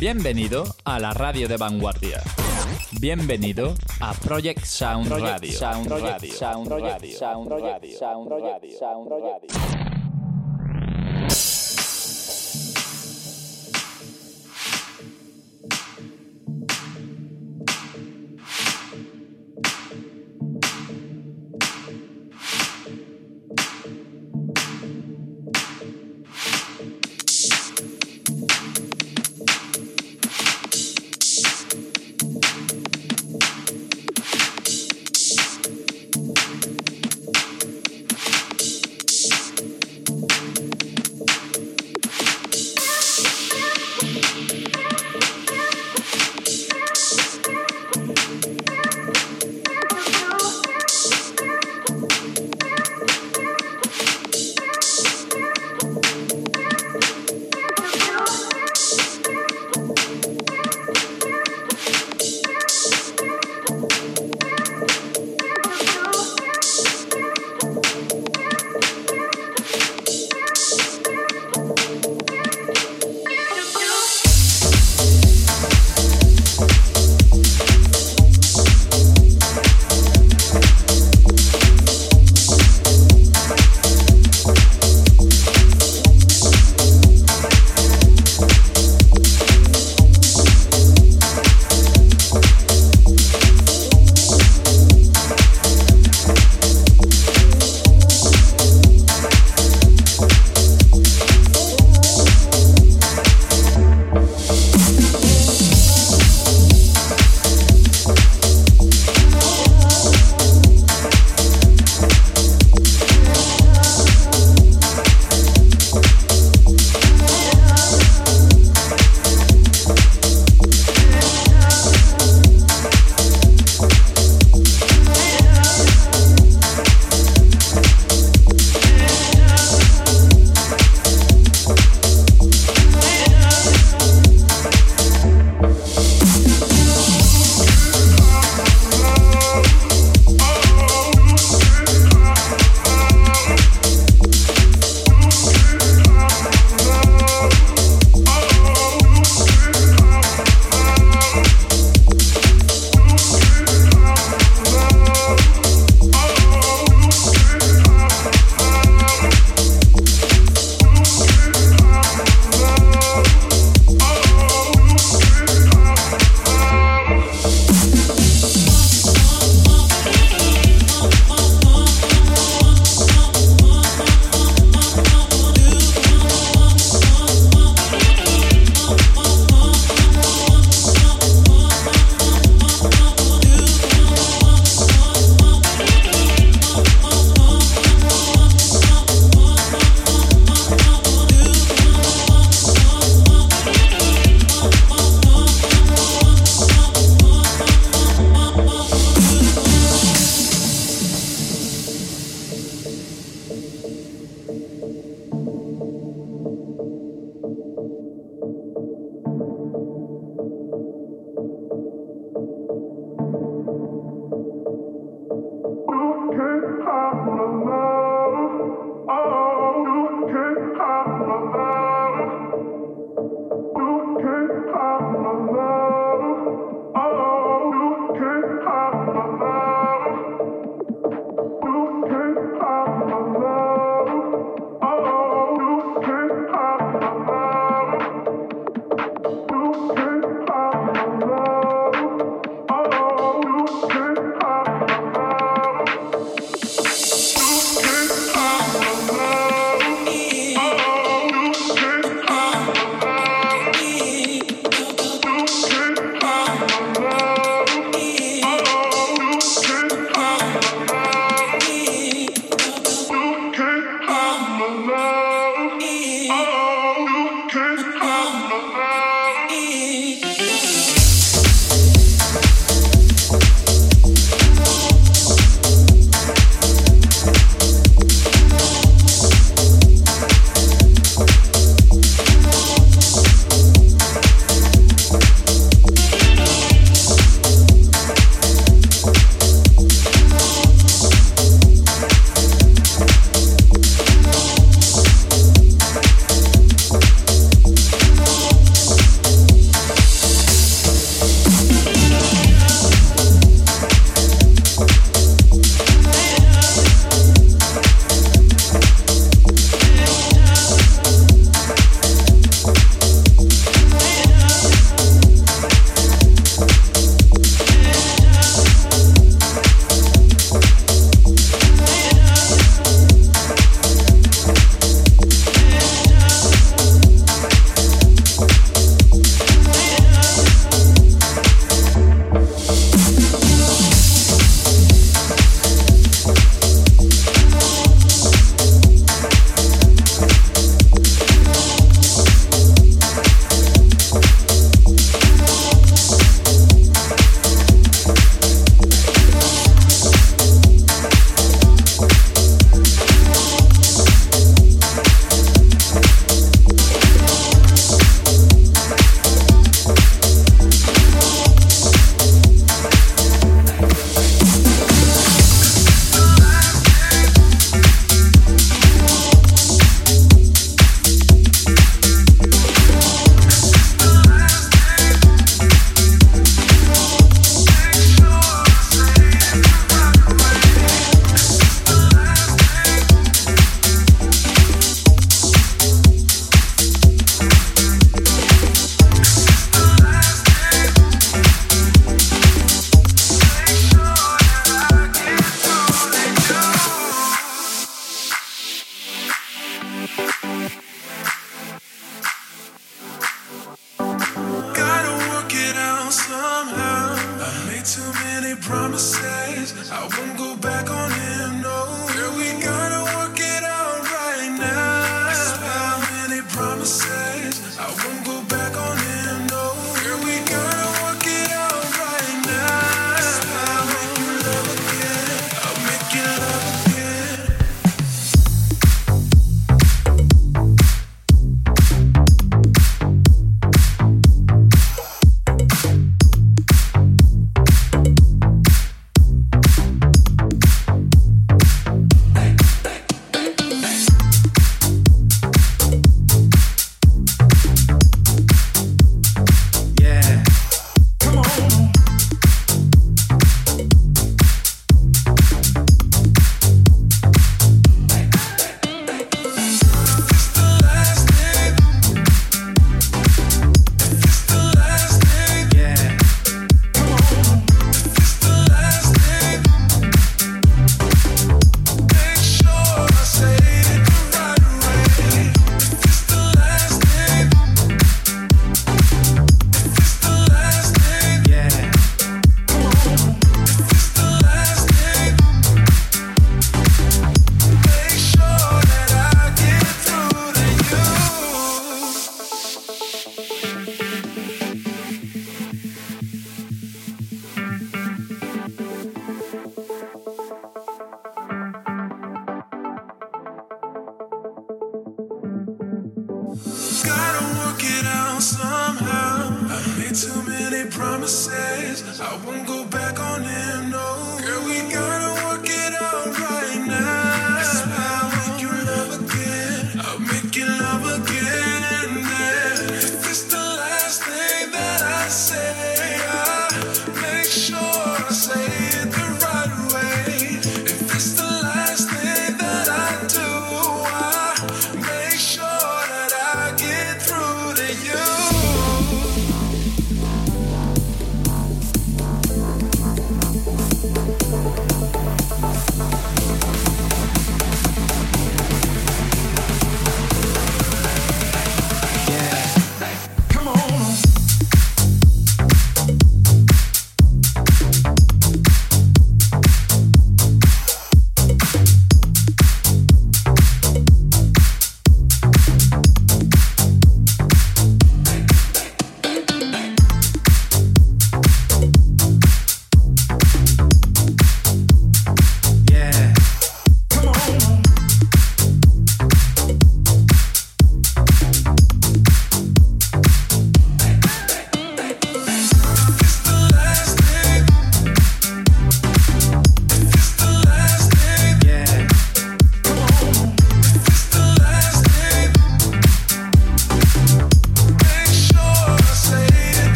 Bienvenido a la radio de vanguardia. Bienvenido a Project Sound Radio. Sound Radio. Sound Radio. Sound Radio. Sound Radio.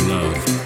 love.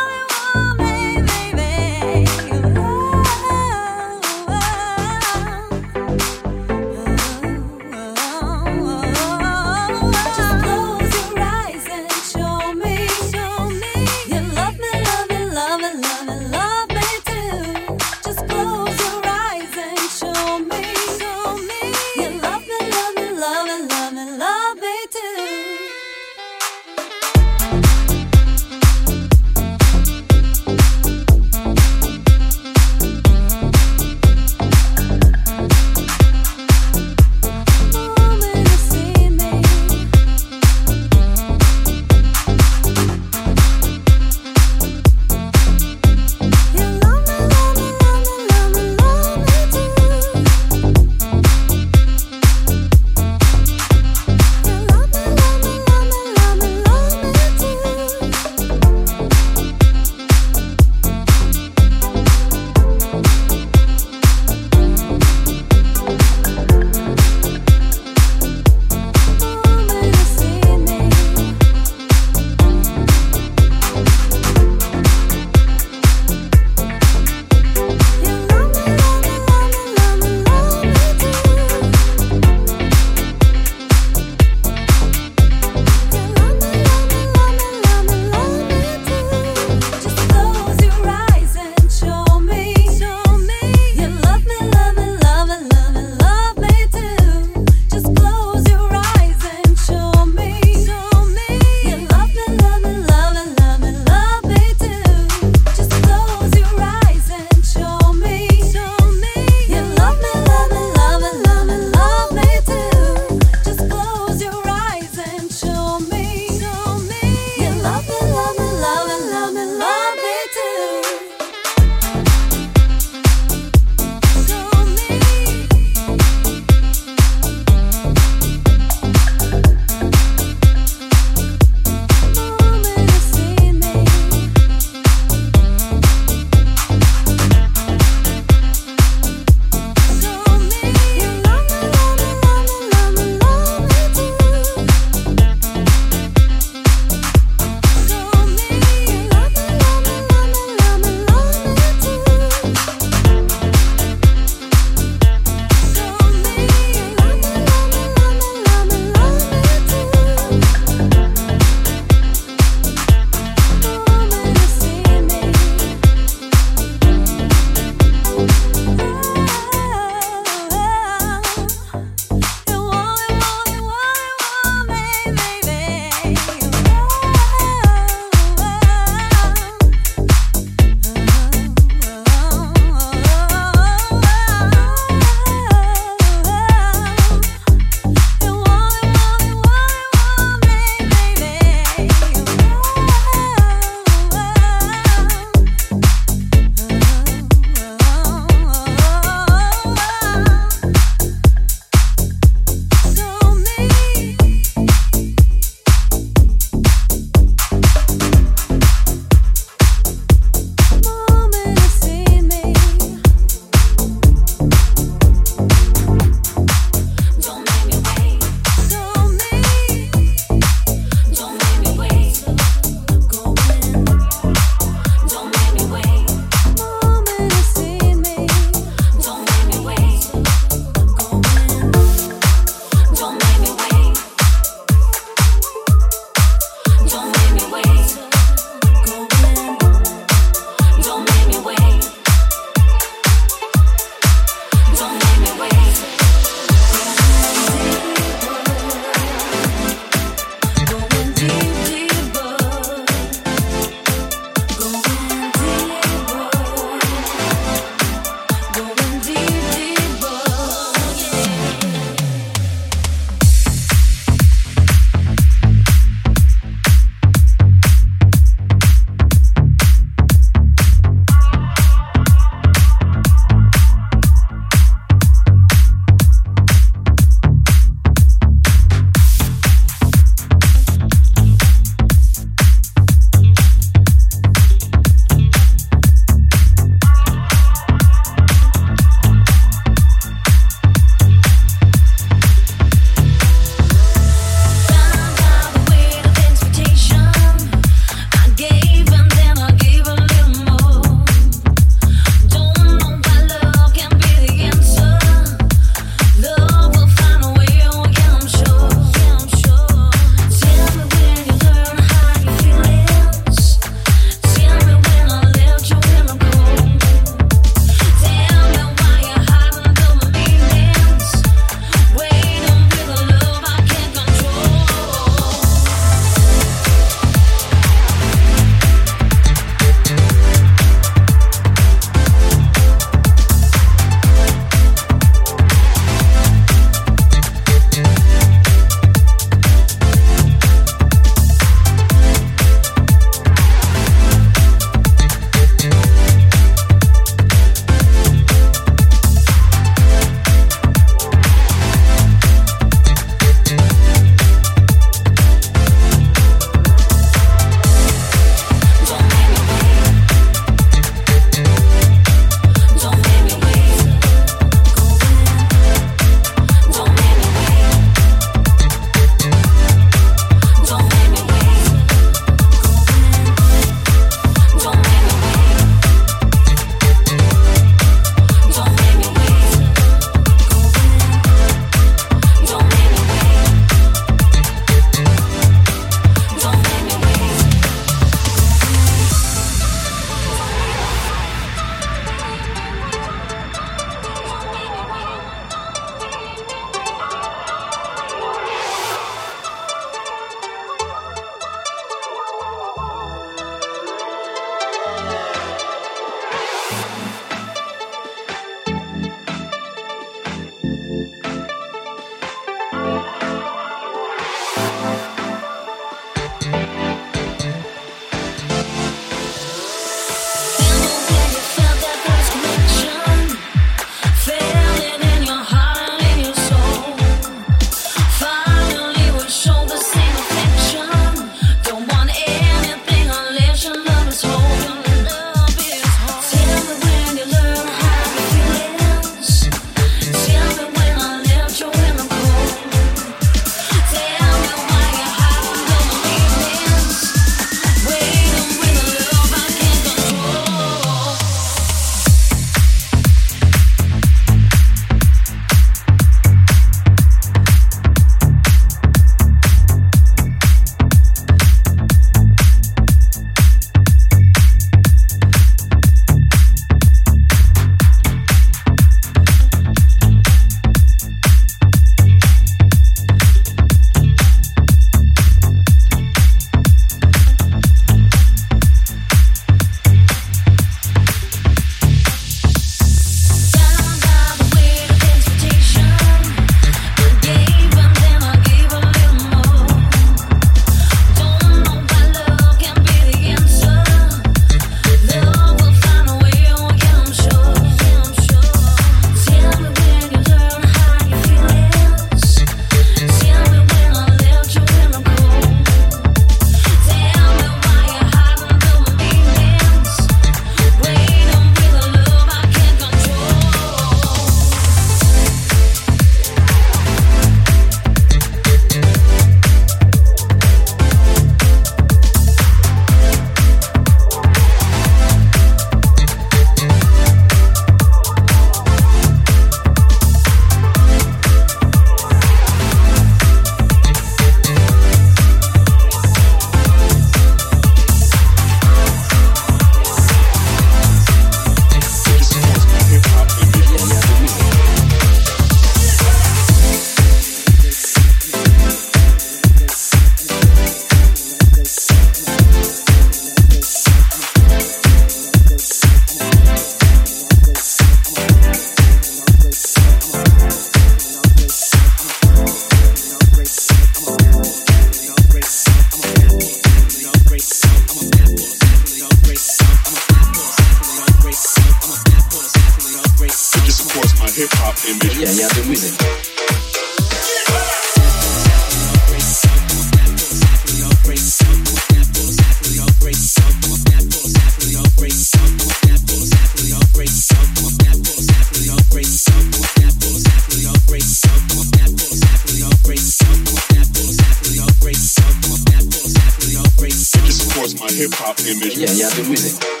hip hop image. Yeah, yeah, I've been with it.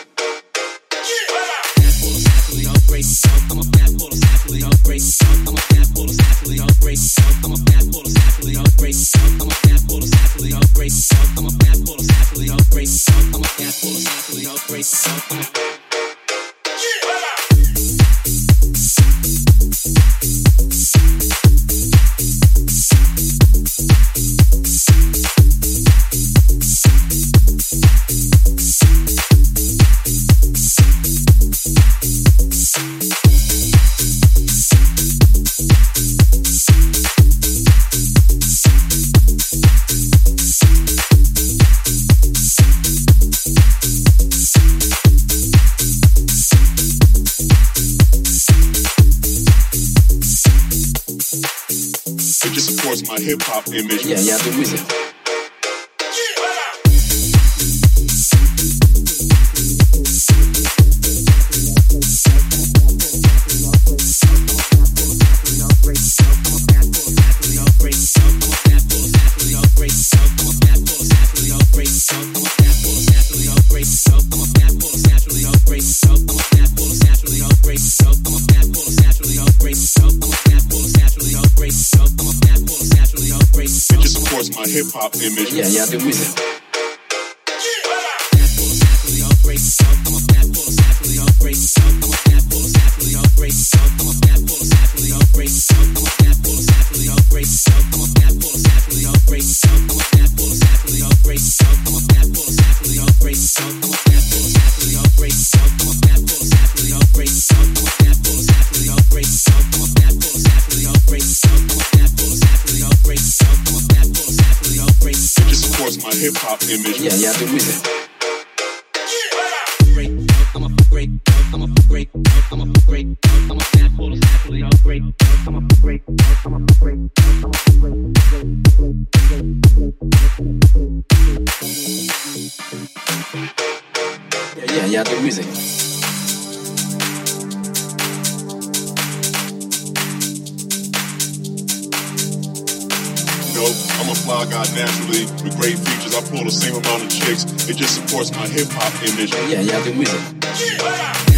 the same amount of chicks. It just supports my hip hop image. Yeah, yeah, I do music. Yeah.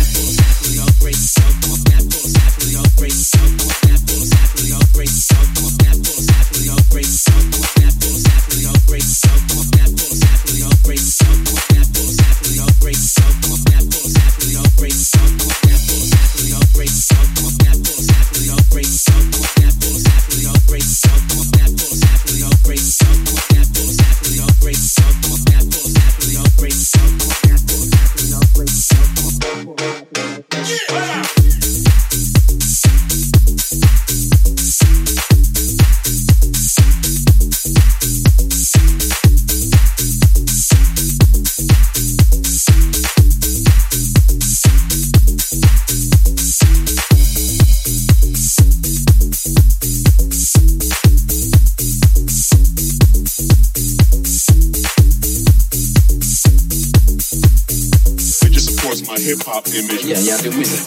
my hip hop image. Yeah, yeah, the wizard.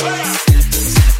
Yeah.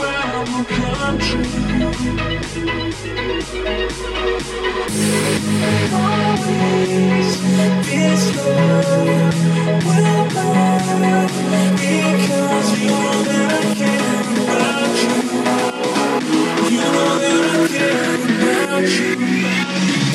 found. Always will burn because you're that I care about you. You know that I care about you.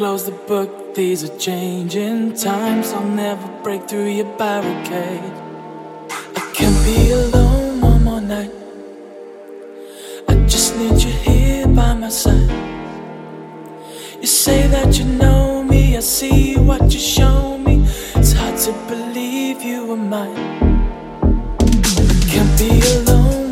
Close the book. These are changing times. I'll never break through your barricade. I can't be alone one more night. I just need you here by my side. You say that you know me. I see what you show me. It's hard to believe you were mine. I can't be alone.